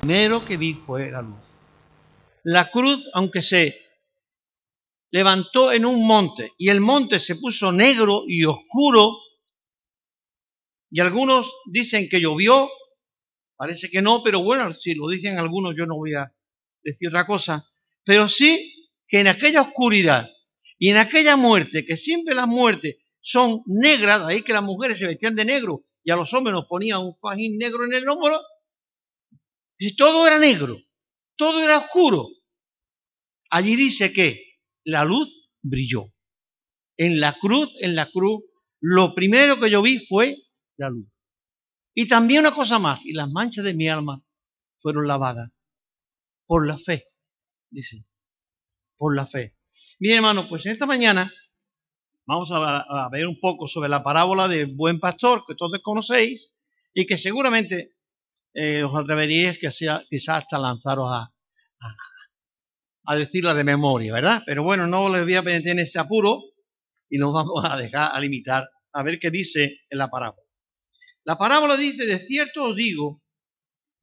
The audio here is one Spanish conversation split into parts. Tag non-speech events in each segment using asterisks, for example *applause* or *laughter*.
primero que vi fue la luz. La cruz, aunque se levantó en un monte y el monte se puso negro y oscuro, y algunos dicen que llovió, parece que no, pero bueno, si lo dicen algunos yo no voy a decir otra cosa, pero sí que en aquella oscuridad y en aquella muerte, que siempre las muertes son negras, ahí que las mujeres se vestían de negro y a los hombres nos ponían un fajín negro en el hombro, todo era negro, todo era oscuro. Allí dice que la luz brilló. En la cruz, en la cruz, lo primero que yo vi fue la luz. Y también una cosa más, y las manchas de mi alma fueron lavadas por la fe, dice, por la fe. Bien, hermano, pues en esta mañana vamos a, ver un poco sobre la parábola del buen pastor que todos conocéis y que seguramente eh, os atreveríais que sea, quizás hasta lanzaros a, a, decirla de memoria, ¿verdad? Pero bueno, no les voy a meter en ese apuro y nos vamos a dejar a limitar a ver qué dice la parábola. La parábola dice, de cierto os digo,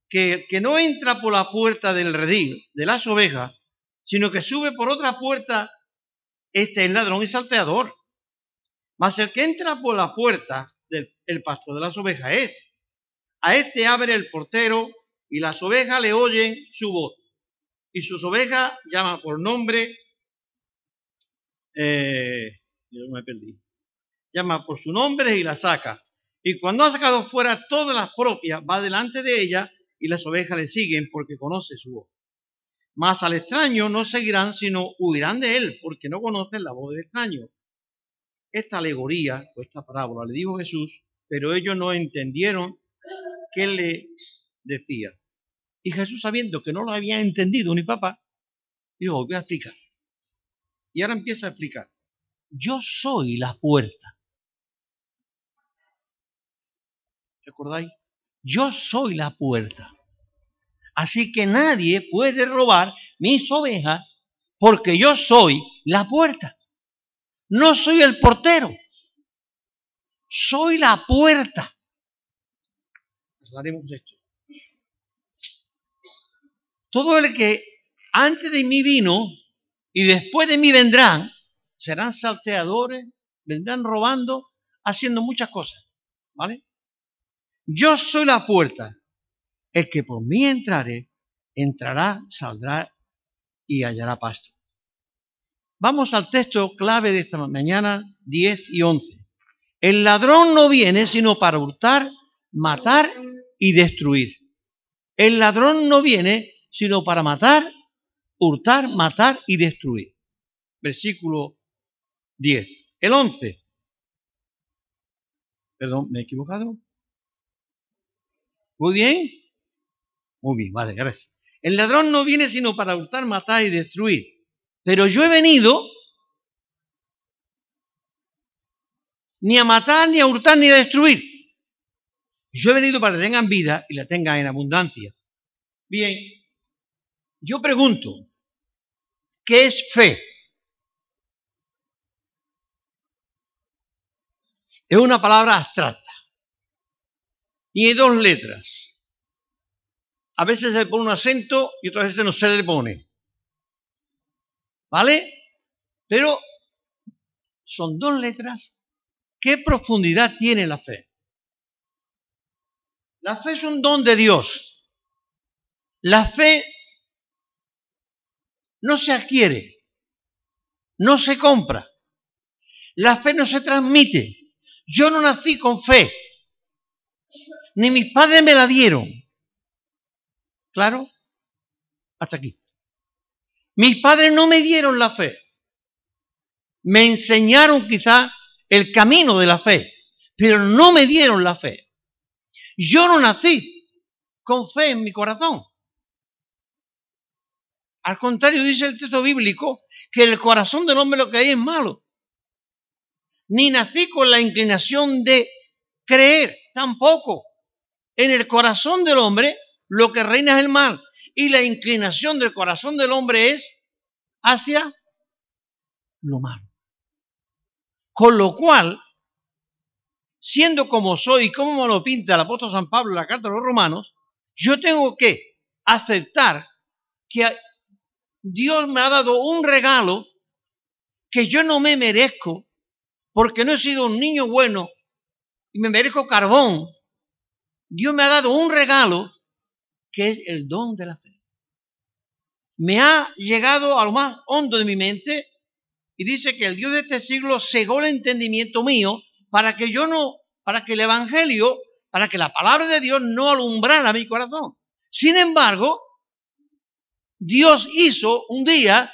que que no entra por la puerta del redil de las ovejas, sino que sube por otra puerta este es ladrón y salteador. Mas el que entra por la puerta del el pastor de las ovejas es. A este abre el portero y las ovejas le oyen su voz. Y sus ovejas llama por nombre. Eh. Llama por su nombre y la saca. Y cuando ha sacado fuera todas las propias, va delante de ella y las ovejas le siguen porque conoce su voz. Mas al extraño no seguirán, sino huirán de él, porque no conocen la voz del extraño. Esta alegoría, o esta parábola, le dijo Jesús, pero ellos no entendieron qué le decía. Y Jesús, sabiendo que no lo había entendido ni papá, dijo, voy a explicar. Y ahora empieza a explicar. Yo soy la puerta. ¿Recordáis? Yo soy la puerta. Así que nadie puede robar mis ovejas porque yo soy la puerta. No soy el portero. Soy la puerta. Hablaremos de esto. Todo el que antes de mí vino y después de mí vendrán, serán salteadores, vendrán robando, haciendo muchas cosas. ¿Vale? Yo soy la puerta. El que por mí entrare, entrará, saldrá y hallará pasto. Vamos al texto clave de esta mañana 10 y 11. El ladrón no viene sino para hurtar, matar y destruir. El ladrón no viene sino para matar, hurtar, matar y destruir. Versículo 10. El 11. Perdón, ¿me he equivocado? Muy bien. Muy bien, vale, gracias. El ladrón no viene sino para hurtar, matar y destruir. Pero yo he venido ni a matar, ni a hurtar, ni a destruir. Yo he venido para que tengan vida y la tengan en abundancia. Bien, yo pregunto, ¿qué es fe? Es una palabra abstracta. Y hay dos letras. A veces se le pone un acento y otras veces no se le pone. ¿Vale? Pero son dos letras. ¿Qué profundidad tiene la fe? La fe es un don de Dios. La fe no se adquiere, no se compra. La fe no se transmite. Yo no nací con fe, ni mis padres me la dieron. ¿Claro? Hasta aquí. Mis padres no me dieron la fe. Me enseñaron quizá el camino de la fe, pero no me dieron la fe. Yo no nací con fe en mi corazón. Al contrario, dice el texto bíblico que el corazón del hombre lo que hay es malo. Ni nací con la inclinación de creer, tampoco. En el corazón del hombre lo que reina es el mal. Y la inclinación del corazón del hombre es hacia lo malo. Con lo cual, siendo como soy, como me lo pinta el apóstol San Pablo en la carta a los romanos, yo tengo que aceptar que Dios me ha dado un regalo que yo no me merezco porque no he sido un niño bueno y me merezco carbón. Dios me ha dado un regalo que es el don de la fe. Me ha llegado a lo más hondo de mi mente y dice que el Dios de este siglo cegó el entendimiento mío para que yo no, para que el Evangelio, para que la palabra de Dios no alumbrara mi corazón. Sin embargo, Dios hizo un día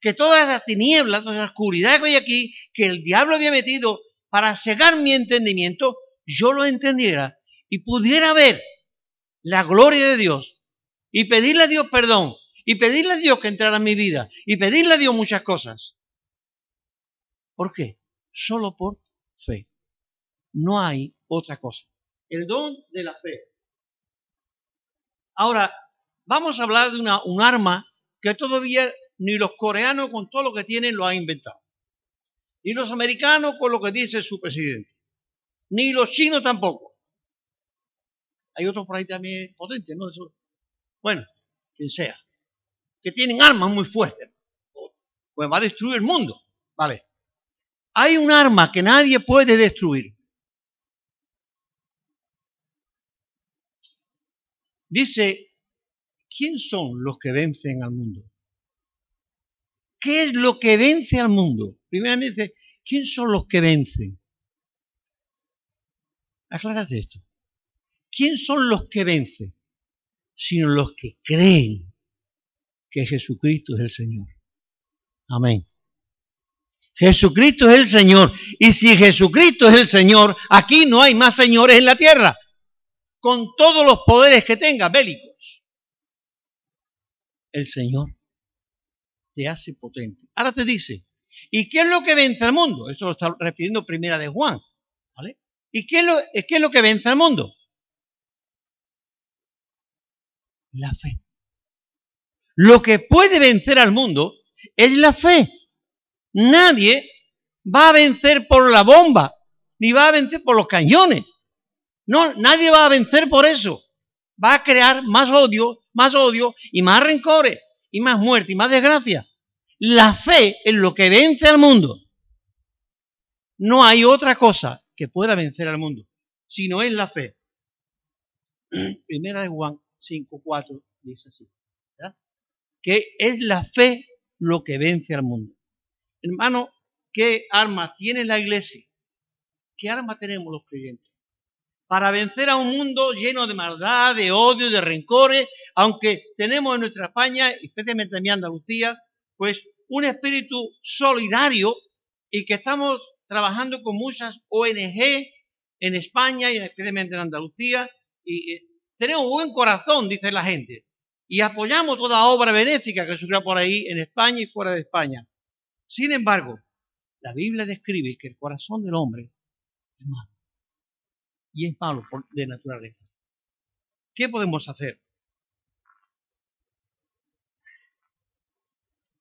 que todas las tinieblas, toda la oscuridad que hay aquí, que el diablo había metido para cegar mi entendimiento, yo lo entendiera y pudiera ver la gloria de Dios y pedirle a Dios perdón y pedirle a Dios que entrara en mi vida y pedirle a Dios muchas cosas. ¿Por qué? Solo por fe. No hay otra cosa. El don de la fe. Ahora, vamos a hablar de una, un arma que todavía ni los coreanos con todo lo que tienen lo han inventado. Ni los americanos con lo que dice su presidente. Ni los chinos tampoco. Hay otros por ahí también potentes, ¿no? Bueno, quien sea. Que tienen armas muy fuertes. Pues va a destruir el mundo. Vale. Hay un arma que nadie puede destruir. Dice, ¿quién son los que vencen al mundo? ¿Qué es lo que vence al mundo? Primeramente, ¿quién son los que vencen? Aclárate esto. ¿Quién son los que vencen? Sino los que creen que Jesucristo es el Señor. Amén. Jesucristo es el Señor. Y si Jesucristo es el Señor, aquí no hay más señores en la tierra. Con todos los poderes que tenga, bélicos. El Señor te hace potente. Ahora te dice, ¿y qué es lo que vence al mundo? Eso lo está refiriendo primera de Juan. ¿Vale? ¿Y qué es lo, qué es lo que vence al mundo? La fe. Lo que puede vencer al mundo es la fe. Nadie va a vencer por la bomba, ni va a vencer por los cañones. No, nadie va a vencer por eso. Va a crear más odio, más odio y más rencores, y más muerte y más desgracia. La fe es lo que vence al mundo. No hay otra cosa que pueda vencer al mundo, sino es la fe. *clears throat* Primera de Juan 5.4 dice así, que es la fe lo que vence al mundo. Hermano, ¿qué arma tiene la iglesia? ¿Qué arma tenemos los creyentes? Para vencer a un mundo lleno de maldad, de odio, de rencores, aunque tenemos en nuestra España, especialmente en mi Andalucía, pues un espíritu solidario y que estamos trabajando con muchas ONG en España y especialmente en Andalucía y tenemos buen corazón, dice la gente, y apoyamos toda obra benéfica que surge por ahí en España y fuera de España. Sin embargo, la Biblia describe que el corazón del hombre es malo. Y es malo de naturaleza. ¿Qué podemos hacer?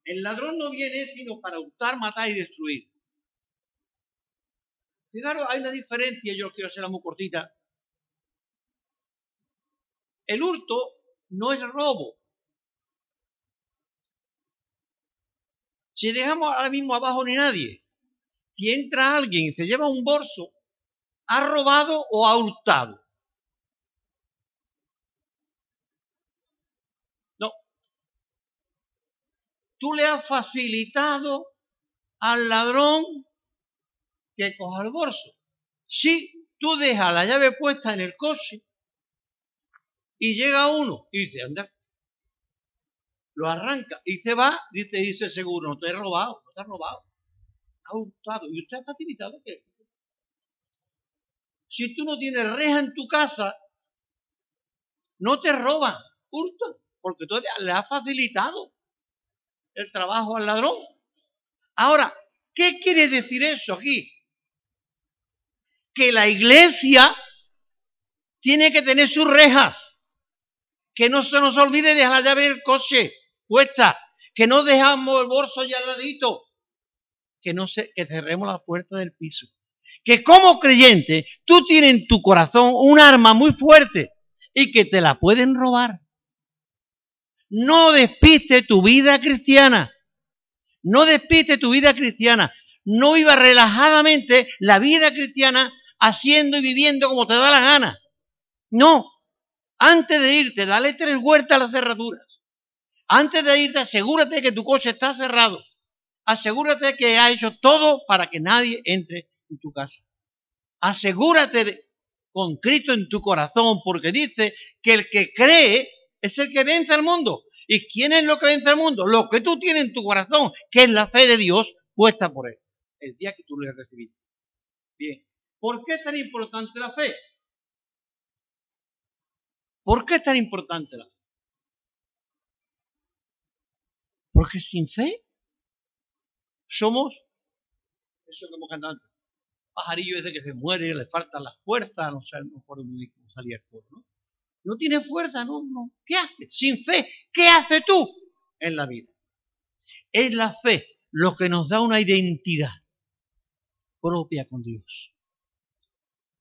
El ladrón no viene sino para hurtar, matar y destruir. Fijaros, hay una diferencia, yo quiero hacerla muy cortita. El hurto no es robo, Si dejamos ahora mismo abajo ni nadie, si entra alguien y se lleva un bolso, ¿ha robado o ha hurtado? No. Tú le has facilitado al ladrón que coja el bolso. Si tú dejas la llave puesta en el coche y llega uno y dice, anda, lo arranca y se va, dice, dice seguro, no te he robado, no te he robado. Ha hurtado. ¿Y usted ha facilitado qué? Si tú no tienes reja en tu casa, no te roban, hurtan, porque tú le has facilitado el trabajo al ladrón. Ahora, ¿qué quiere decir eso aquí? Que la iglesia tiene que tener sus rejas. Que no se nos olvide dejar la llave del coche puesta, que no dejamos el bolso ya al ladito, que no se, que cerremos la puerta del piso. Que como creyente tú tienes en tu corazón un arma muy fuerte y que te la pueden robar. no despiste tu vida cristiana. No despiste tu vida cristiana. No viva relajadamente la vida cristiana haciendo y viviendo como te da la gana. No. Antes de irte, dale tres vueltas a las cerraduras. Antes de irte, asegúrate que tu coche está cerrado. Asegúrate que ha hecho todo para que nadie entre en tu casa. Asegúrate de, con Cristo en tu corazón, porque dice que el que cree es el que vence al mundo. ¿Y quién es lo que vence al mundo? Lo que tú tienes en tu corazón, que es la fe de Dios puesta por él, el día que tú le recibiste. Bien, ¿por qué es tan importante la fe? ¿Por qué es tan importante la fe? Porque sin fe somos, eso que hemos cantado antes, pajarillo ese que se muere, le faltan las fuerzas, no sé, no recuerdo muy salía coro, ¿no? No tiene fuerza, no, no. ¿Qué hace? Sin fe, ¿qué hace tú en la vida? Es la fe lo que nos da una identidad propia con Dios.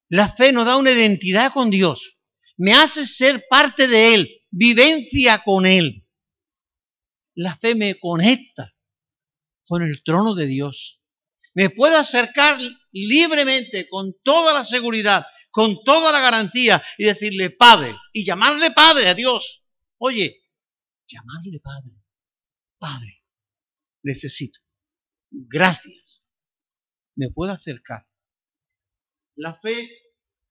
La fe nos da una identidad con Dios. Me hace ser parte de Él, vivencia con Él. La fe me conecta con el trono de Dios. Me puedo acercar libremente, con toda la seguridad, con toda la garantía y decirle Padre y llamarle Padre a Dios. Oye, llamarle Padre. Padre, necesito. Gracias. Me puedo acercar. La fe,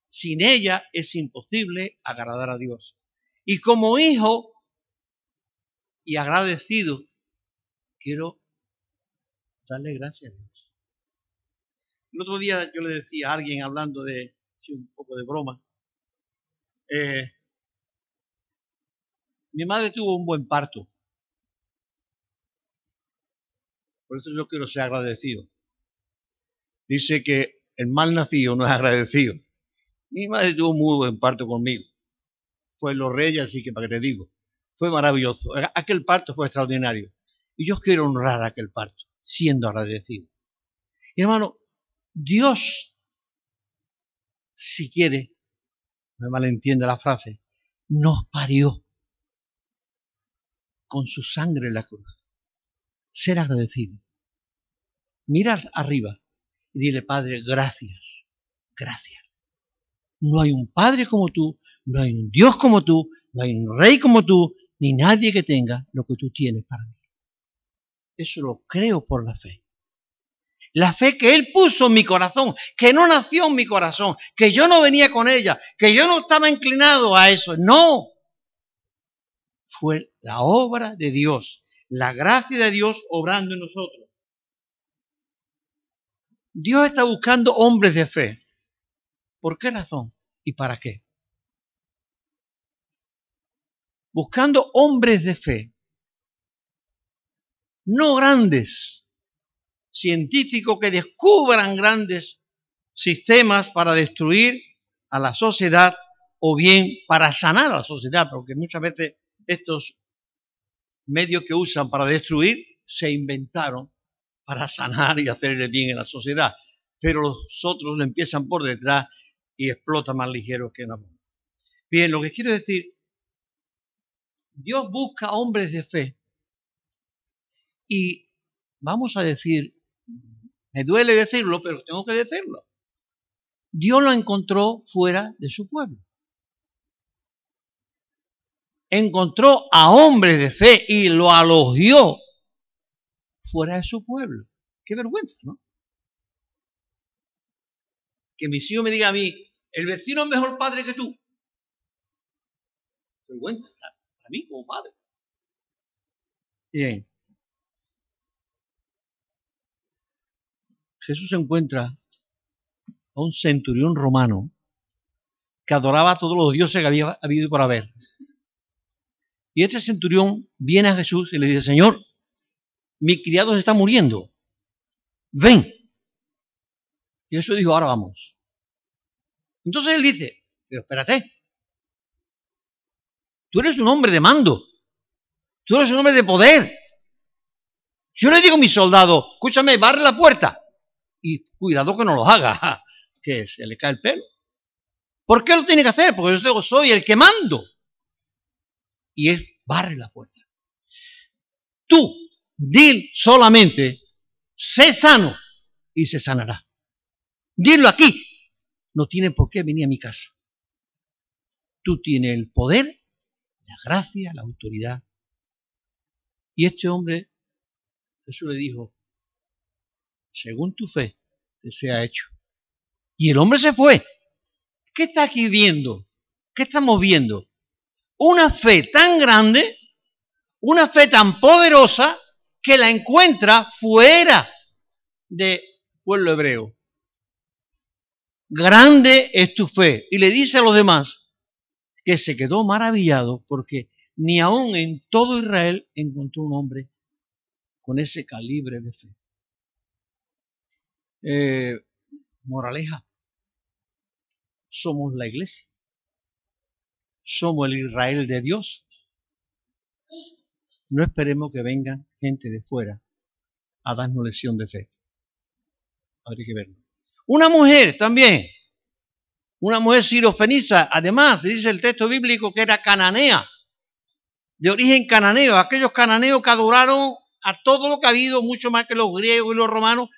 sin ella es imposible agradar a Dios. Y como hijo y agradecido, quiero darle gracias a Dios. El otro día yo le decía a alguien hablando de un poco de broma. Eh, mi madre tuvo un buen parto. Por eso yo quiero ser agradecido. Dice que el mal nacido no es agradecido. Mi madre tuvo un muy buen parto conmigo. Fue en los reyes, así que para que te digo. Fue maravilloso. Aquel parto fue extraordinario. Y yo quiero honrar aquel parto, siendo agradecido. Y hermano, Dios si quiere, me malentiende la frase, nos parió con su sangre en la cruz. Ser agradecido. Mira arriba y dile, Padre, gracias, gracias. No hay un Padre como tú, no hay un Dios como tú, no hay un Rey como tú, ni nadie que tenga lo que tú tienes para mí. Eso lo creo por la fe. La fe que Él puso en mi corazón, que no nació en mi corazón, que yo no venía con ella, que yo no estaba inclinado a eso. No. Fue la obra de Dios, la gracia de Dios obrando en nosotros. Dios está buscando hombres de fe. ¿Por qué razón y para qué? Buscando hombres de fe. No grandes, científicos que descubran grandes sistemas para destruir a la sociedad o bien para sanar a la sociedad, porque muchas veces estos medios que usan para destruir se inventaron para sanar y hacerle bien a la sociedad, pero los otros empiezan por detrás y explotan más ligero que la bomba. Bien, lo que quiero decir, Dios busca hombres de fe y vamos a decir me duele decirlo, pero tengo que decirlo. Dios lo encontró fuera de su pueblo. Encontró a hombres de fe y lo alogió fuera de su pueblo. Qué vergüenza, ¿no? Que mi hijo me diga a mí, el vecino es mejor padre que tú. Vergüenza para mí como padre. Bien. Jesús encuentra a un centurión romano que adoraba a todos los dioses que había habido por haber. Y este centurión viene a Jesús y le dice, Señor, mi criado se está muriendo. Ven. Y Jesús dijo, ahora vamos. Entonces él dice, pero espérate. Tú eres un hombre de mando. Tú eres un hombre de poder. Yo le digo a mi soldado, escúchame, barre la puerta y cuidado que no lo haga, *laughs* que se le cae el pelo. ¿Por qué lo tiene que hacer? Porque yo soy el que mando. Y él barre la puerta. Tú, dil solamente, sé sano y se sanará. Dilo aquí. No tiene por qué venir a mi casa. Tú tienes el poder, la gracia, la autoridad. Y este hombre, Jesús le dijo, según tu fe, te sea hecho. Y el hombre se fue. ¿Qué está aquí viendo? ¿Qué estamos viendo? Una fe tan grande, una fe tan poderosa, que la encuentra fuera de pueblo hebreo. Grande es tu fe. Y le dice a los demás que se quedó maravillado porque ni aún en todo Israel encontró un hombre con ese calibre de fe. Eh, moraleja, somos la iglesia, somos el Israel de Dios. No esperemos que vengan gente de fuera a darnos lección de fe. Habría que verlo. Una mujer también, una mujer sirofeniza, además dice el texto bíblico que era cananea, de origen cananeo, aquellos cananeos que adoraron a todo lo que ha habido, mucho más que los griegos y los romanos.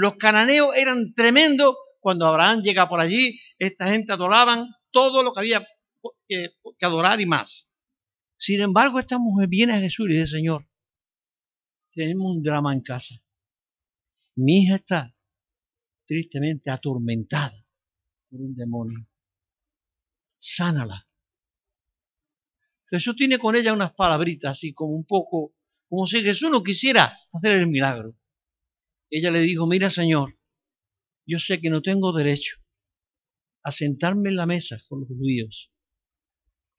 Los cananeos eran tremendos. Cuando Abraham llega por allí, esta gente adoraban todo lo que había que, que adorar y más. Sin embargo, esta mujer viene a Jesús y dice, Señor, tenemos un drama en casa. Mi hija está tristemente atormentada por un demonio. Sánala. Jesús tiene con ella unas palabritas así como un poco, como si Jesús no quisiera hacer el milagro. Ella le dijo, mira Señor, yo sé que no tengo derecho a sentarme en la mesa con los judíos.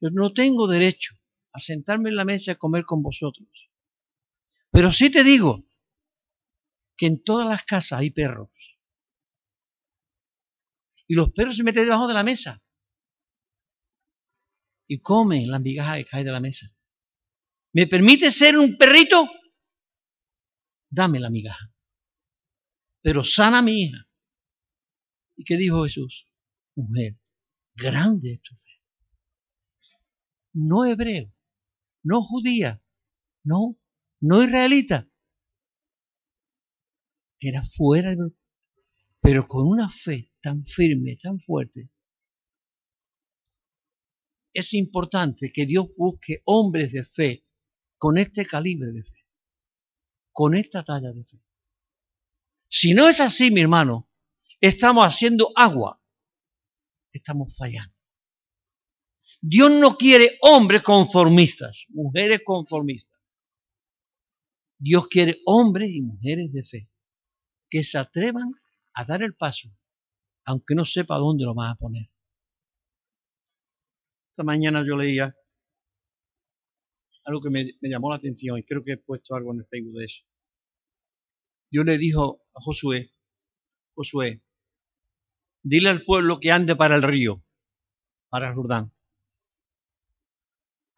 Yo no tengo derecho a sentarme en la mesa a comer con vosotros. Pero sí te digo que en todas las casas hay perros y los perros se meten debajo de la mesa y comen la migaja que cae de la mesa. ¿Me permite ser un perrito? Dame la migaja. Pero sana a mi hija. ¿Y qué dijo Jesús? Mujer, grande es tu fe. No hebreo, no judía, no, no israelita. Era fuera pero con una fe tan firme, tan fuerte. Es importante que Dios busque hombres de fe con este calibre de fe, con esta talla de fe. Si no es así, mi hermano, estamos haciendo agua, estamos fallando. Dios no quiere hombres conformistas, mujeres conformistas. Dios quiere hombres y mujeres de fe que se atrevan a dar el paso, aunque no sepa dónde lo vas a poner. Esta mañana yo leía algo que me, llamó la atención y creo que he puesto algo en el Facebook de eso. Dios le dijo a Josué, Josué, dile al pueblo que ande para el río, para el Jordán.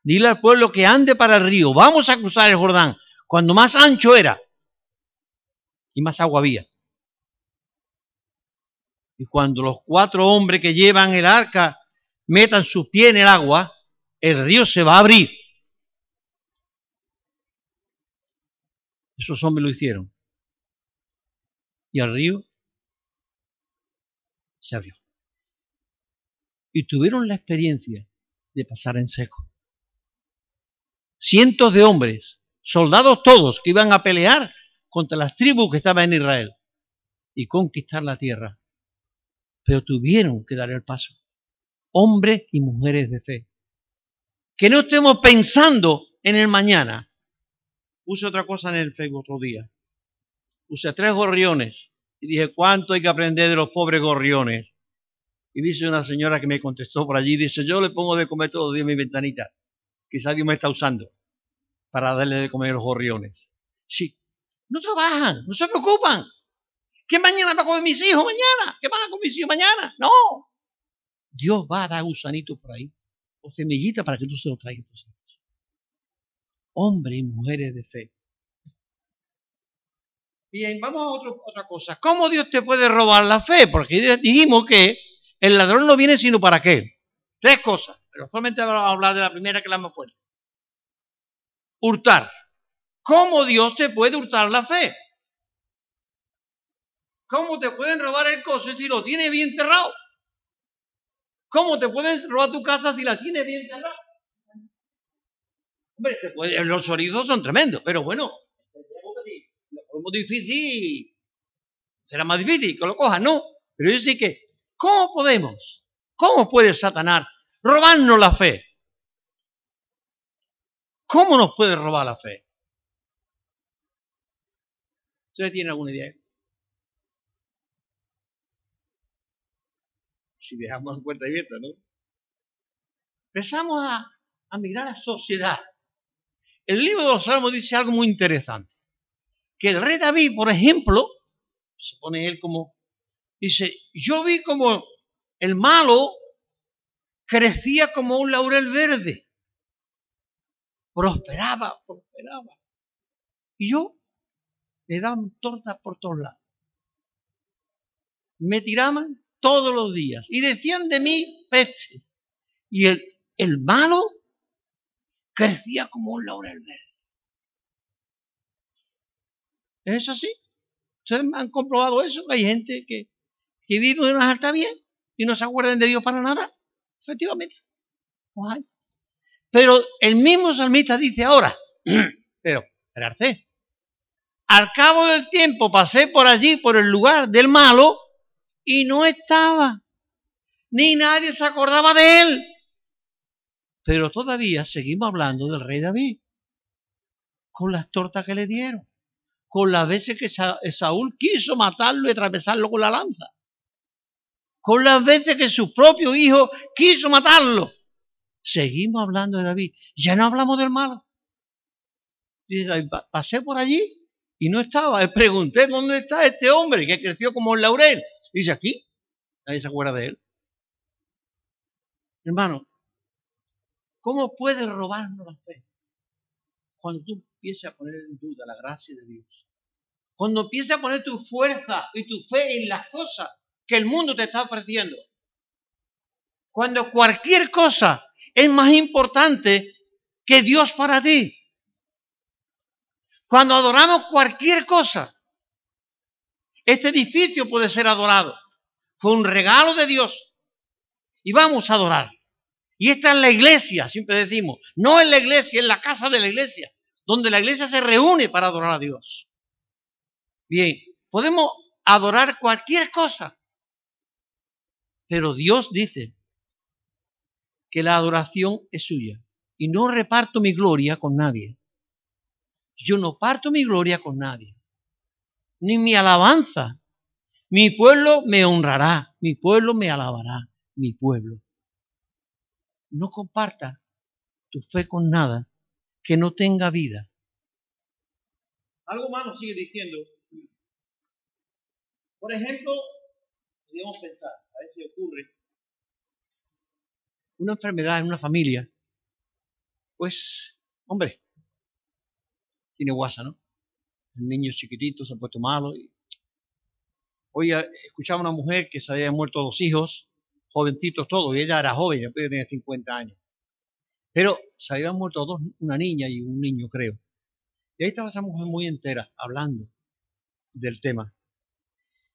Dile al pueblo que ande para el río, vamos a cruzar el Jordán, cuando más ancho era y más agua había. Y cuando los cuatro hombres que llevan el arca metan sus pies en el agua, el río se va a abrir. Esos hombres lo hicieron. Y el río se abrió. Y tuvieron la experiencia de pasar en seco. Cientos de hombres, soldados todos, que iban a pelear contra las tribus que estaban en Israel y conquistar la tierra pero tuvieron que dar el paso. Hombres y mujeres de fe. Que no estemos pensando en el mañana. Puse otra cosa en el Facebook otro día. Puse tres gorriones y dije, ¿cuánto hay que aprender de los pobres gorriones? Y dice una señora que me contestó por allí, dice, yo le pongo de comer todo los días mi ventanita. Quizás Dios me está usando para darle de comer a los gorriones. Sí, no trabajan, no se preocupan. ¿Qué mañana va a comer mis hijos mañana? ¿Qué van a comer mis hijos mañana? No. Dios va a dar gusanito por ahí, o semillita para que tú se lo traigas tus hijos. Hombres y mujeres de fe. Bien, vamos a otra cosa. ¿Cómo Dios te puede robar la fe? Porque dijimos que el ladrón no viene sino para qué. Tres cosas, pero solamente vamos a hablar de la primera que la más fuerte. Hurtar. ¿Cómo Dios te puede hurtar la fe? ¿Cómo te pueden robar el coche si lo tienes bien cerrado? ¿Cómo te pueden robar tu casa si la tienes bien cerrada? Hombre, los chorizos son tremendos, pero bueno, muy difícil, será más difícil que lo cojas, no. Pero yo sí que, ¿cómo podemos? ¿Cómo puede Satanás robarnos la fe? ¿Cómo nos puede robar la fe? ¿Ustedes tienen alguna idea? Si dejamos la puerta abierta, ¿no? Empezamos a, a mirar la sociedad. El libro de los Salmos dice algo muy interesante. Que el rey David, por ejemplo, se pone él como, dice, yo vi como el malo crecía como un laurel verde. Prosperaba, prosperaba. Y yo me daban tortas por todos lados. Me tiraban todos los días y decían de mí peste. Y el, el malo crecía como un laurel verde. ¿Es así? ¿Ustedes han comprobado eso? Hay gente que, que vive en una alta bien y no se acuerdan de Dios para nada. Efectivamente. Pero el mismo salmista dice ahora, *clears throat* pero, esperarse. Al cabo del tiempo pasé por allí, por el lugar del malo, y no estaba. Ni nadie se acordaba de él. Pero todavía seguimos hablando del rey David. Con las tortas que le dieron. Con las veces que Saúl quiso matarlo y atravesarlo con la lanza. Con las veces que su propio hijo quiso matarlo. Seguimos hablando de David. Ya no hablamos del malo. Dice, pasé por allí y no estaba. Pregunté dónde está este hombre que creció como el laurel. Dice aquí. Nadie se acuerda de él. Hermano, ¿Cómo puedes robarnos la fe? Cuando tú empiezas a poner en duda la gracia de Dios. Cuando empiezas a poner tu fuerza y tu fe en las cosas que el mundo te está ofreciendo. Cuando cualquier cosa es más importante que Dios para ti. Cuando adoramos cualquier cosa. Este edificio puede ser adorado. Fue un regalo de Dios. Y vamos a adorar. Y esta es la iglesia, siempre decimos. No es la iglesia, es la casa de la iglesia, donde la iglesia se reúne para adorar a Dios. Bien, podemos adorar cualquier cosa, pero Dios dice que la adoración es suya. Y no reparto mi gloria con nadie. Yo no parto mi gloria con nadie. Ni mi alabanza. Mi pueblo me honrará. Mi pueblo me alabará. Mi pueblo no comparta tu fe con nada que no tenga vida. Algo más sigue diciendo. Por ejemplo, podríamos pensar, a ver si ocurre, una enfermedad en una familia, pues, hombre, tiene guasa, ¿no? El niño chiquitito se ha puesto malo. Y... Hoy escuchaba a una mujer que se había muerto dos hijos jovencitos todos, y ella era joven, yo tenía 50 años. Pero se habían muerto dos, una niña y un niño, creo. Y ahí estaba esa mujer muy entera, hablando del tema.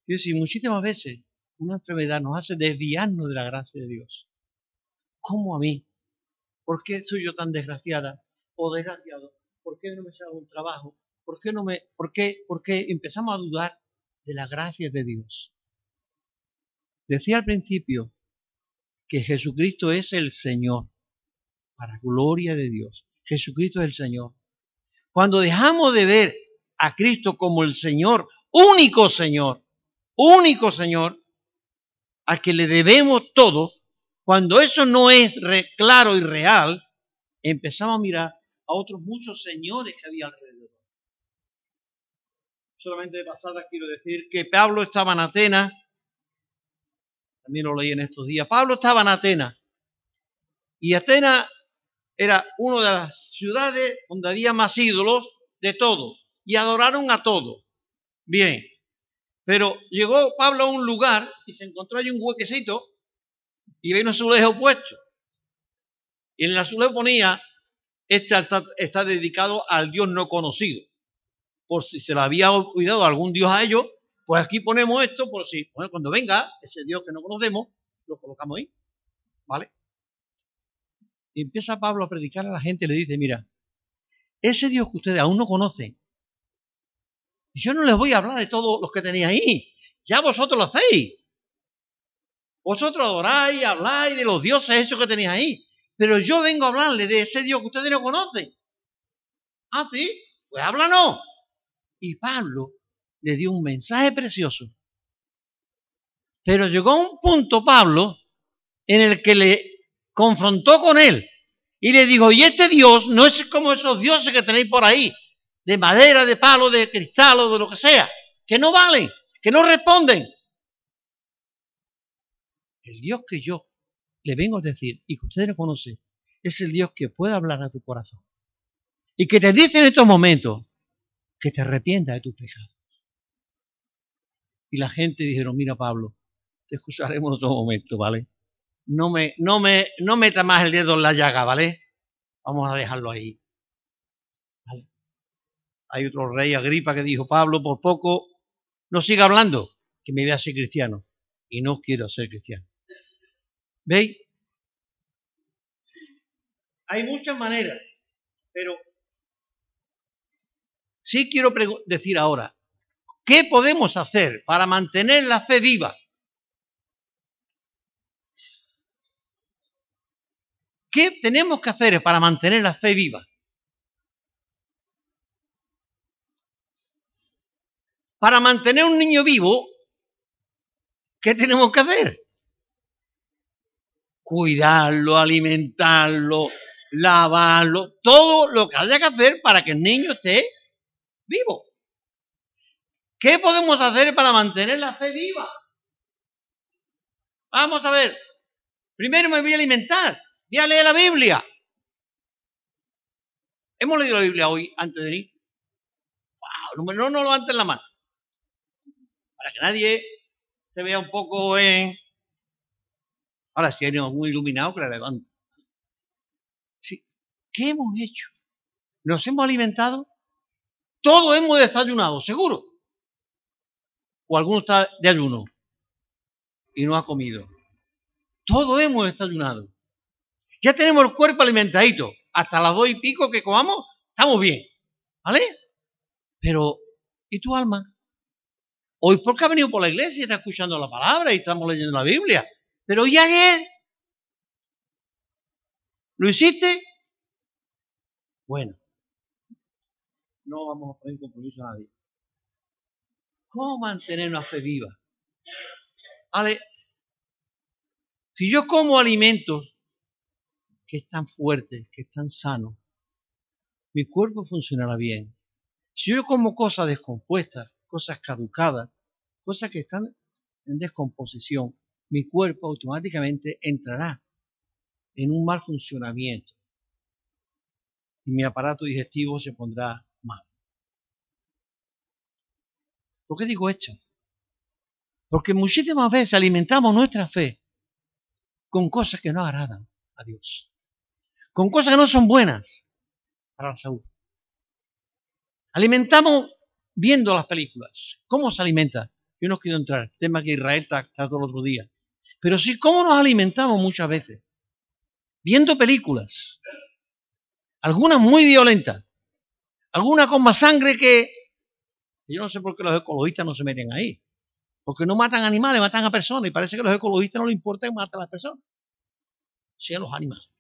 Y decir, muchísimas veces una enfermedad nos hace desviarnos de la gracia de Dios. ¿Cómo a mí? ¿Por qué soy yo tan desgraciada o desgraciado? ¿Por qué no me sale un trabajo? ¿Por qué no me, por qué, por qué empezamos a dudar de la gracia de Dios? Decía al principio, que Jesucristo es el Señor, para gloria de Dios. Jesucristo es el Señor. Cuando dejamos de ver a Cristo como el Señor, único Señor, único Señor, a que le debemos todo, cuando eso no es claro y real, empezamos a mirar a otros muchos señores que había alrededor. Solamente de pasada quiero decir que Pablo estaba en Atenas también lo leí en estos días. Pablo estaba en Atenas. Y Atenas era una de las ciudades donde había más ídolos de todo. Y adoraron a todo. Bien. Pero llegó Pablo a un lugar y se encontró ahí un huequecito y vino un azulejo puesto. Y en el azulejo ponía este altar está dedicado al Dios no conocido. Por si se le había olvidado algún Dios a ellos, pues aquí ponemos esto por si cuando venga ese Dios que no conocemos, lo colocamos ahí. ¿Vale? Y empieza Pablo a predicar a la gente y le dice, mira, ese Dios que ustedes aún no conocen, yo no les voy a hablar de todos los que tenéis ahí, ya vosotros lo hacéis. Vosotros adoráis, habláis de los dioses esos que tenéis ahí, pero yo vengo a hablarles de ese Dios que ustedes no conocen. ¿Ah, sí? Pues háblanos. Y Pablo le dio un mensaje precioso. Pero llegó a un punto, Pablo, en el que le confrontó con él y le dijo, y este Dios no es como esos dioses que tenéis por ahí, de madera, de palo, de cristal o de lo que sea, que no valen, que no responden. El Dios que yo le vengo a decir y que ustedes no conocen es el Dios que puede hablar a tu corazón y que te dice en estos momentos que te arrepientas de tus pecados. Y la gente dijeron, mira Pablo, te escucharemos en otro momento, ¿vale? No me, no me, no meta más el dedo en la llaga, ¿vale? Vamos a dejarlo ahí. Hay otro rey Agripa que dijo, Pablo, por poco no siga hablando, que me vea ser cristiano. Y no quiero ser cristiano. ¿Veis? Hay muchas maneras, pero sí quiero decir ahora, ¿qué podemos hacer para mantener la fe viva? ¿Qué tenemos que hacer para mantener la fe viva? Para mantener un niño vivo, ¿qué tenemos que hacer? Cuidarlo, alimentarlo, lavarlo, todo lo que haya que hacer para que el niño esté vivo. ¿Qué podemos hacer para mantener la fe viva? Vamos a ver. Primero me voy a alimentar. Voy a la Biblia. ¿Hemos leído la Biblia hoy antes de ir? Wow, no, no levanten la mano. Para que nadie se vea un poco en... Ahora, si hay muy iluminado, que la levante. Sí. ¿Qué hemos hecho? ¿Nos hemos alimentado? Todos hemos desayunado, seguro. O alguno está de ayuno y no ha comido. Todos hemos desayunado. Ya tenemos el cuerpo alimentadito. Hasta las dos y pico que comamos, estamos bien. ¿Vale? Pero, ¿y tu alma? Hoy porque ha venido por la iglesia y está escuchando la palabra y estamos leyendo la Biblia. Pero ¿y ayer? ¿Lo hiciste? Bueno, no vamos a poner compromiso a nadie. ¿Cómo mantener una fe viva? ¿Vale? Si yo como alimentos que están fuertes, que están sanos, mi cuerpo funcionará bien. Si yo como cosas descompuestas, cosas caducadas, cosas que están en descomposición, mi cuerpo automáticamente entrará en un mal funcionamiento y mi aparato digestivo se pondrá mal. ¿Por qué digo esto? Porque muchísimas veces alimentamos nuestra fe con cosas que no agradan a Dios con cosas que no son buenas para la salud. Alimentamos viendo las películas. ¿Cómo se alimenta? Yo no quiero entrar, tema que Israel todo el otro día. Pero sí, ¿cómo nos alimentamos muchas veces? Viendo películas. Algunas muy violentas. Algunas con más sangre que... Yo no sé por qué los ecologistas no se meten ahí. Porque no matan animales, matan a personas. Y parece que a los ecologistas no les importa que a las personas. Sí a los animales.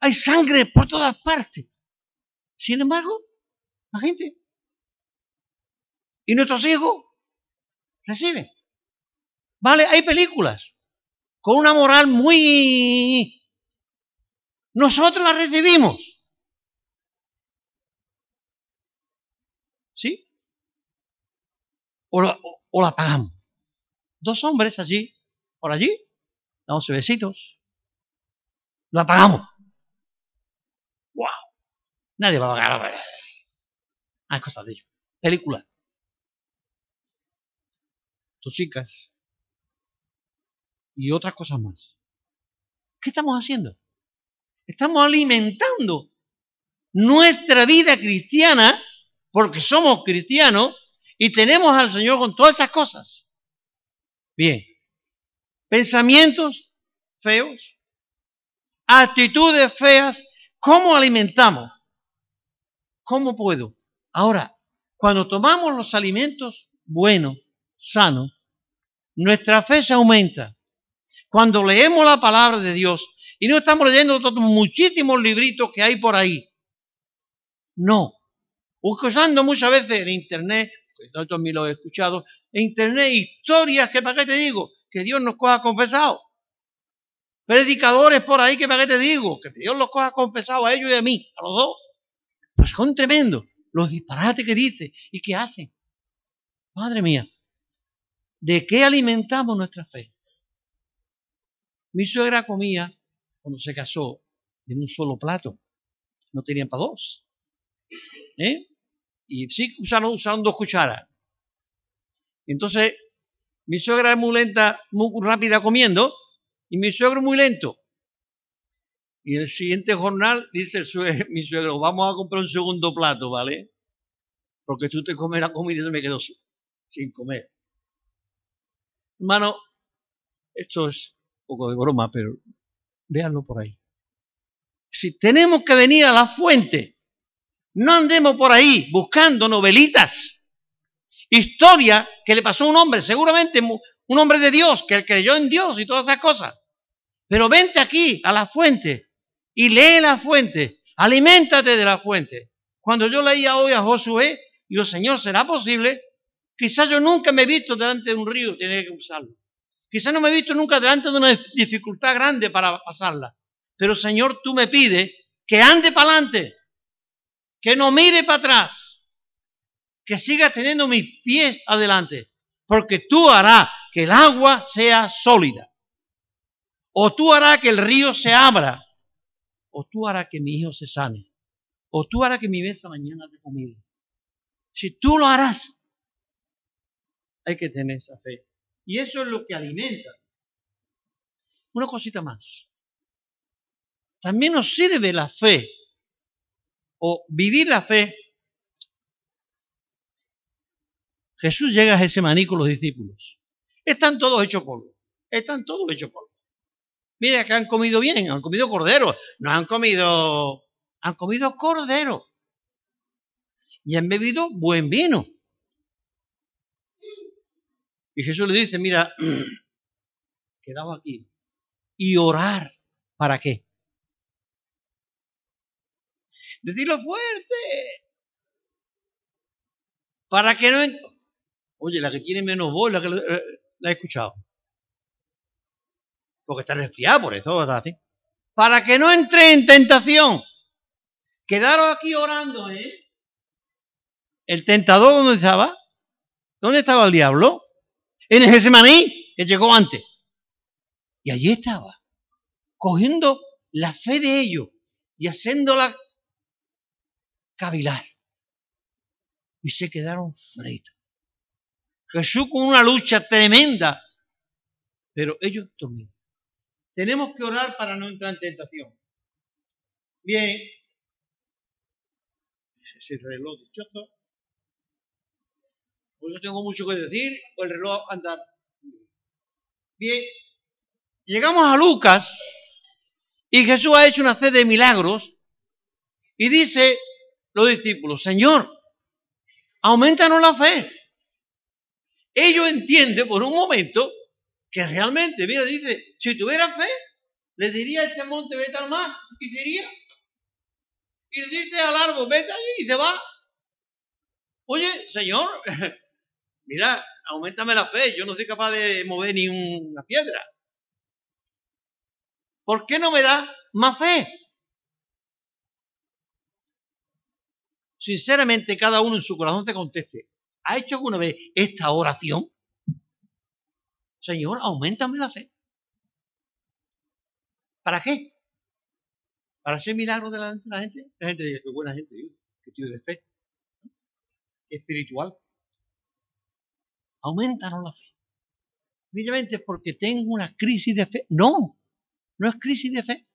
Hay sangre por todas partes. Sin embargo, la gente y nuestros hijos reciben. Vale, hay películas con una moral muy... Nosotros las recibimos. ¿Sí? O la, o, la pagamos. Dos hombres allí, por allí, dándose besitos, lo apagamos. ¡Wow! Nadie va a pagar. Hay cosas de ello. Película. Tus chicas. Y otras cosas más. ¿Qué estamos haciendo? Estamos alimentando nuestra vida cristiana porque somos cristianos y tenemos al Señor con todas esas cosas. Bien, pensamientos feos, actitudes feas, ¿cómo alimentamos? ¿Cómo puedo? Ahora, cuando tomamos los alimentos buenos, sanos, nuestra fe se aumenta. Cuando leemos la palabra de Dios y no estamos leyendo muchísimos libritos que hay por ahí. No. Usando muchas veces en internet, yo también lo he escuchado, en internet historias que para qué te digo, que Dios nos coja confesado. Predicadores por ahí que para qué te digo, que Dios los coja confesado a ellos y a mí, a los dos. Pues son tremendos los disparates que dice y que hacen. Madre mía, ¿de qué alimentamos nuestra fe? Mi suegra comía, cuando se casó, en un solo plato. No tenían para dos. ¿Eh? Y sí usaron, usaron dos cucharas. Entonces, mi suegra es muy lenta, muy rápida comiendo, y mi suegro muy lento. Y el siguiente jornal dice *laughs* mi suegro, vamos a comprar un segundo plato, ¿vale? Porque tú te comes la comida y yo me quedo sin comer. Hermano, esto es un poco de broma, pero véanlo por ahí. Si tenemos que venir a la fuente, no andemos por ahí buscando novelitas, historia que le pasó a un hombre, seguramente un hombre de Dios, que creyó en Dios y todas esas cosas. Pero vente aquí a la fuente y lee la fuente, aliméntate de la fuente. Cuando yo leía hoy a Josué, digo, Señor, ¿será posible? Quizás yo nunca me he visto delante de un río, tiene que usarlo. Quizás no me he visto nunca delante de una dificultad grande para pasarla. Pero Señor, tú me pides que ande para adelante, que no mire para atrás, que siga teniendo mis pies adelante, porque tú harás que el agua sea sólida. O tú harás que el río se abra, o tú harás que mi hijo se sane, o tú harás que mi mesa mañana de comida. Si tú lo harás, hay que tener esa fe. Y eso es lo que alimenta. Una cosita más. También nos sirve la fe o vivir la fe. Jesús llega a ese maní con los discípulos. Están todos hechos polvo. Están todos hechos polvo. Mira que han comido bien, han comido cordero. No han comido, han comido cordero. Y han bebido buen vino. Y Jesús le dice, mira, *clears throat* quedado aquí. Y orar, ¿para qué? Decirlo fuerte. Para que no... Oye, la que tiene menos voz, la que eh, la he escuchado. Porque está resfriada, por eso. Para que no entre en tentación. Quedaron aquí orando, ¿eh? ¿El tentador dónde estaba? ¿Dónde estaba el diablo? En el Getsemaní, que llegó antes. Y allí estaba, cogiendo la fe de ellos y haciéndola cavilar. Y se quedaron fritos. Jesús con una lucha tremenda, pero ellos dormían. Tenemos que orar para no entrar en tentación. Bien. Ese reloj dichoso. Pues yo tengo mucho que decir, o el reloj anda. Bien. Llegamos a Lucas y Jesús ha hecho una fe de milagros y dice los discípulos, Señor, aumentanos la fe. Ellos entienden por un momento que realmente, mira, dice, si tuviera fe, le diría a este monte, vete al mar, y sería. Y le dice al árbol, vete allí, y se va. Oye, Señor, *laughs* mira, aumentame la fe, yo no soy capaz de mover ni una piedra. ¿Por qué no me da más fe? Sinceramente, cada uno en su corazón se conteste. ¿Ha hecho alguna vez esta oración? Señor, aumentame la fe. ¿Para qué? ¿Para hacer milagros de la, gente? La gente dice, qué buena gente, que tío de fe. Espiritual. Aumentanos la fe. Sencillamente porque tengo una crisis de fe. No, no es crisis de fe.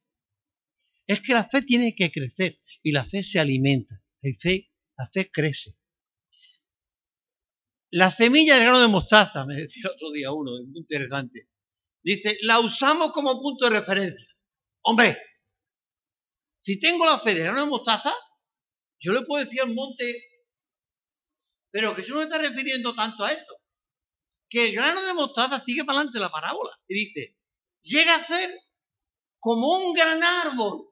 Es que la fe tiene que crecer y la fe se alimenta. Fe, la fe crece. La semilla de grano de mostaza, me decía otro día uno, muy interesante. Dice, la usamos como punto de referencia. Hombre, si tengo la fe de grano de mostaza, yo le puedo decir al monte, pero que yo no me está refiriendo tanto a esto. Que el grano de mostaza sigue para adelante la parábola y dice, llega a ser como un gran árbol.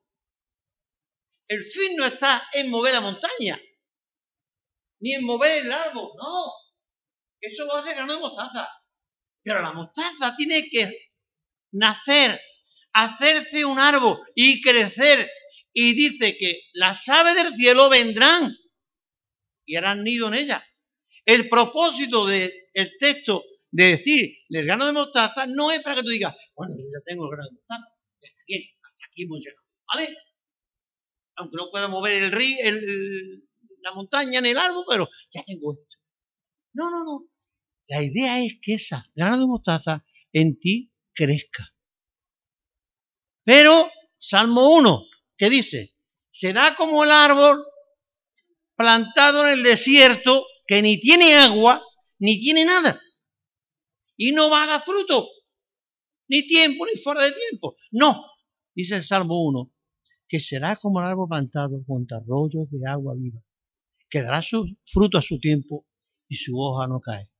El fin no está en mover la montaña, ni en mover el árbol, no. Eso lo hace el grano de mostaza. Pero la mostaza tiene que nacer, hacerse un árbol y crecer y dice que las aves del cielo vendrán y harán nido en ella. El propósito del texto de decir el grano de mostaza no es para que tú digas, bueno, yo ya tengo el grano de mostaza, está bien, hasta aquí hemos llegado, ¿vale? Aunque no pueda mover el río, la montaña en el árbol, pero ya tengo esto. No, no, no. La idea es que esa grano de mostaza en ti crezca. Pero, Salmo 1, ¿Qué dice? Será como el árbol plantado en el desierto que ni tiene agua ni tiene nada. Y no va a dar fruto. Ni tiempo ni fuera de tiempo. No. Dice el Salmo 1. Que será como el árbol plantado junto a arroyos de agua viva. Que dará su fruto a su tiempo y su hoja no cae.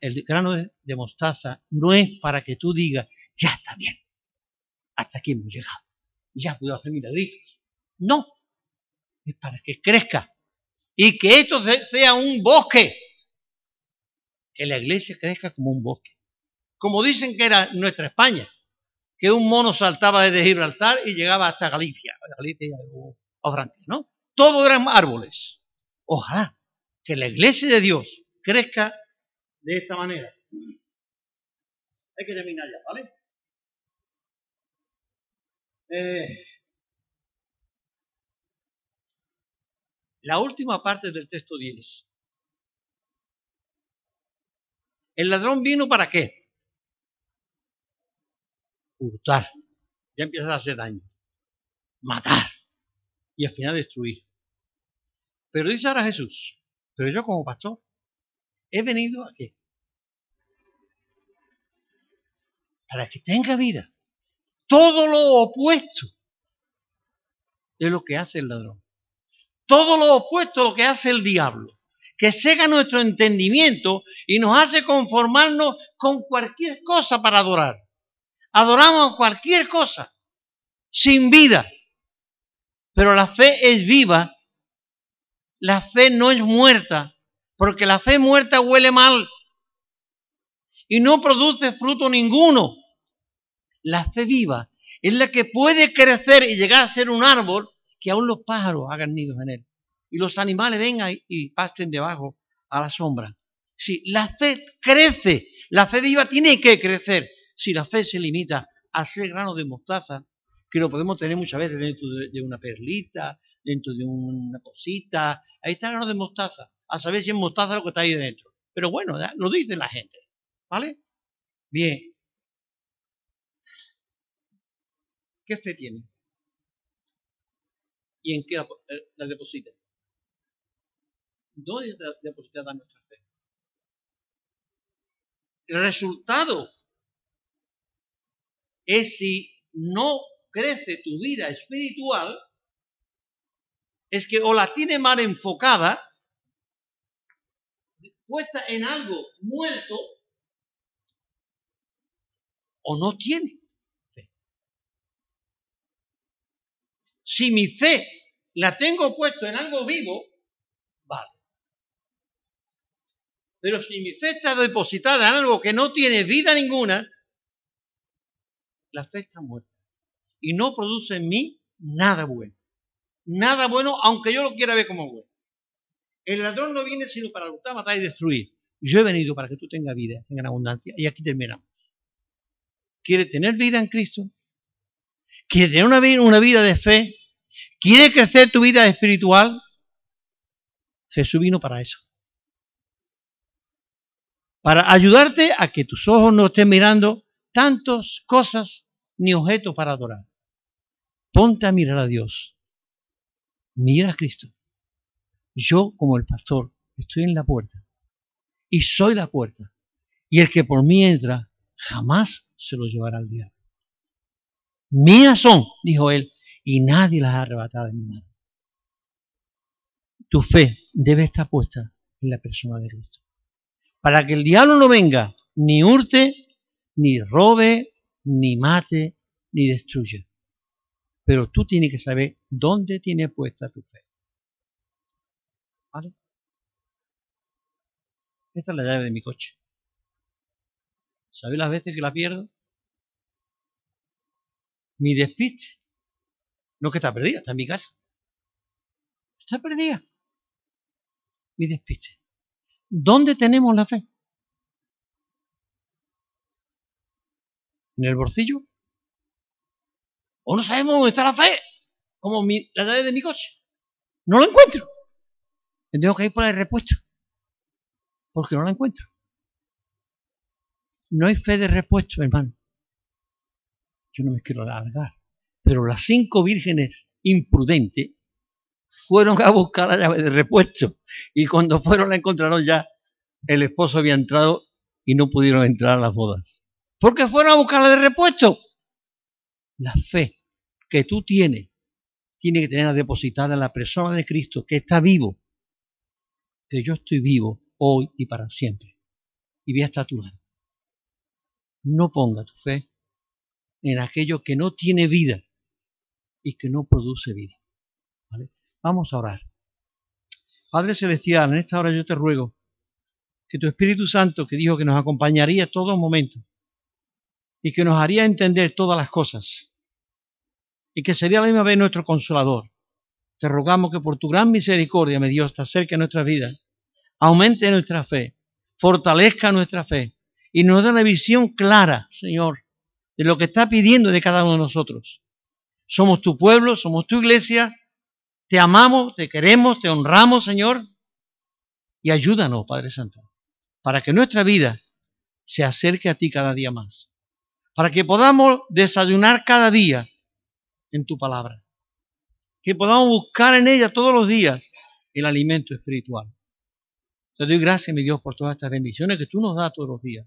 El grano de mostaza no es para que tú digas, ya está bien hasta aquí hemos llegado. Ya puedo hacer milagritos. No, es para que crezca y que esto sea un bosque. Que la iglesia crezca como un bosque. Como dicen que era nuestra España, que un mono saltaba desde Gibraltar y llegaba hasta Galicia, Galicia o, Francia, ¿no? Todo eran árboles. Ojalá que la iglesia de Dios crezca de esta manera. Hay que terminar ya, ¿vale? Eh, la última parte del texto 10. ¿El ladrón vino para qué? Hurtar. Ya empieza a hacer daño. Matar. Y al final destruir. Pero dice ahora Jesús, pero yo como pastor he venido a qué? Para que tenga vida todo lo opuesto de lo que hace el ladrón. Todo lo opuesto a lo que hace el diablo, que cega nuestro entendimiento y nos hace conformarnos con cualquier cosa para adorar. Adoramos cualquier cosa sin vida. Pero la fe es viva, la fe no es muerta, porque la fe muerta huele mal y no produce fruto ninguno la fe viva es la que puede crecer y llegar a ser un árbol que aún los pájaros hagan nidos en él. Y los animales vengan y pasten debajo a la sombra. Si la fe crece, la fe viva tiene que crecer. Si la fe se limita a ser grano de mostaza, que lo podemos tener muchas veces dentro de, una perlita, dentro de una cosita, ahí está el grano de mostaza, a saber si es mostaza lo que está ahí dentro. Pero bueno, lo dice la gente, ¿vale? Bien, ¿Qué fe tiene? ¿Y en qué la deposita? ¿Dónde depositada nuestra fe? El resultado es si no crece tu vida espiritual, es que o la tiene mal enfocada, puesta en algo muerto, o no tiene. Si mi fe la tengo puesto en algo vivo, vale. Pero si mi fe está depositada en algo que no tiene vida ninguna, la fe está muerta. Y no produce en mí nada bueno. Nada bueno, aunque yo lo quiera ver como bueno. El ladrón no viene sino para luchar, matar y destruir. Yo he venido para que tú tengas vida en abundancia. Y aquí terminamos. ¿Quiere tener vida en Cristo? ¿Quieres tener una vida, de fe? ¿Quieres crecer tu vida espiritual? Jesús vino para eso. Para ayudarte a que tus ojos no estén mirando tantas cosas ni objeto para adorar. Ponte a mirar a Dios. Mira a Cristo. Yo, como el pastor, estoy en la puerta. Y soy la puerta. Y el que por mí entra, jamás se lo llevará al diablo. Mías son, dijo él, y nadie las ha arrebatado de mi mano. Tu fe debe estar puesta en la persona de Cristo. Para que el diablo no venga, ni hurte, ni robe, ni mate, ni destruya. Pero tú tienes que saber dónde tiene puesta tu fe. ¿Vale? Esta es la llave de mi coche. ¿Sabéis las veces que la pierdo? Mi despiste. No que está perdida, está en mi casa. Está perdida. Mi despiste. ¿Dónde tenemos la fe? ¿En el bolsillo? ¿O no sabemos dónde está la fe? Como mi, la llave de mi coche. No la encuentro. Tengo que ir por el repuesto. Porque no la encuentro. No hay fe de repuesto, hermano. Yo no me quiero alargar. Pero las cinco vírgenes imprudentes fueron a buscar la llave de repuesto. Y cuando fueron la encontraron ya, el esposo había entrado y no pudieron entrar a las bodas. Porque fueron a buscar la de repuesto. La fe que tú tienes tiene que tener depositada en la persona de Cristo que está vivo. Que yo estoy vivo hoy y para siempre. Y voy a estar a tu lado. No ponga tu fe en aquello que no tiene vida y que no produce vida. Vamos a orar. Padre Celestial, en esta hora yo te ruego que tu Espíritu Santo, que dijo que nos acompañaría todo momento y que nos haría entender todas las cosas y que sería a la misma vez nuestro consolador, te rogamos que por tu gran misericordia, mi Dios, te acerque a nuestra vida, aumente nuestra fe, fortalezca nuestra fe y nos dé una visión clara, Señor, de lo que está pidiendo de cada uno de nosotros. Somos tu pueblo, somos tu iglesia, te amamos, te queremos, te honramos, Señor, y ayúdanos, Padre Santo, para que nuestra vida se acerque a ti cada día más, para que podamos desayunar cada día en tu palabra, que podamos buscar en ella todos los días el alimento espiritual. Te doy gracias, mi Dios, por todas estas bendiciones que tú nos das todos los días.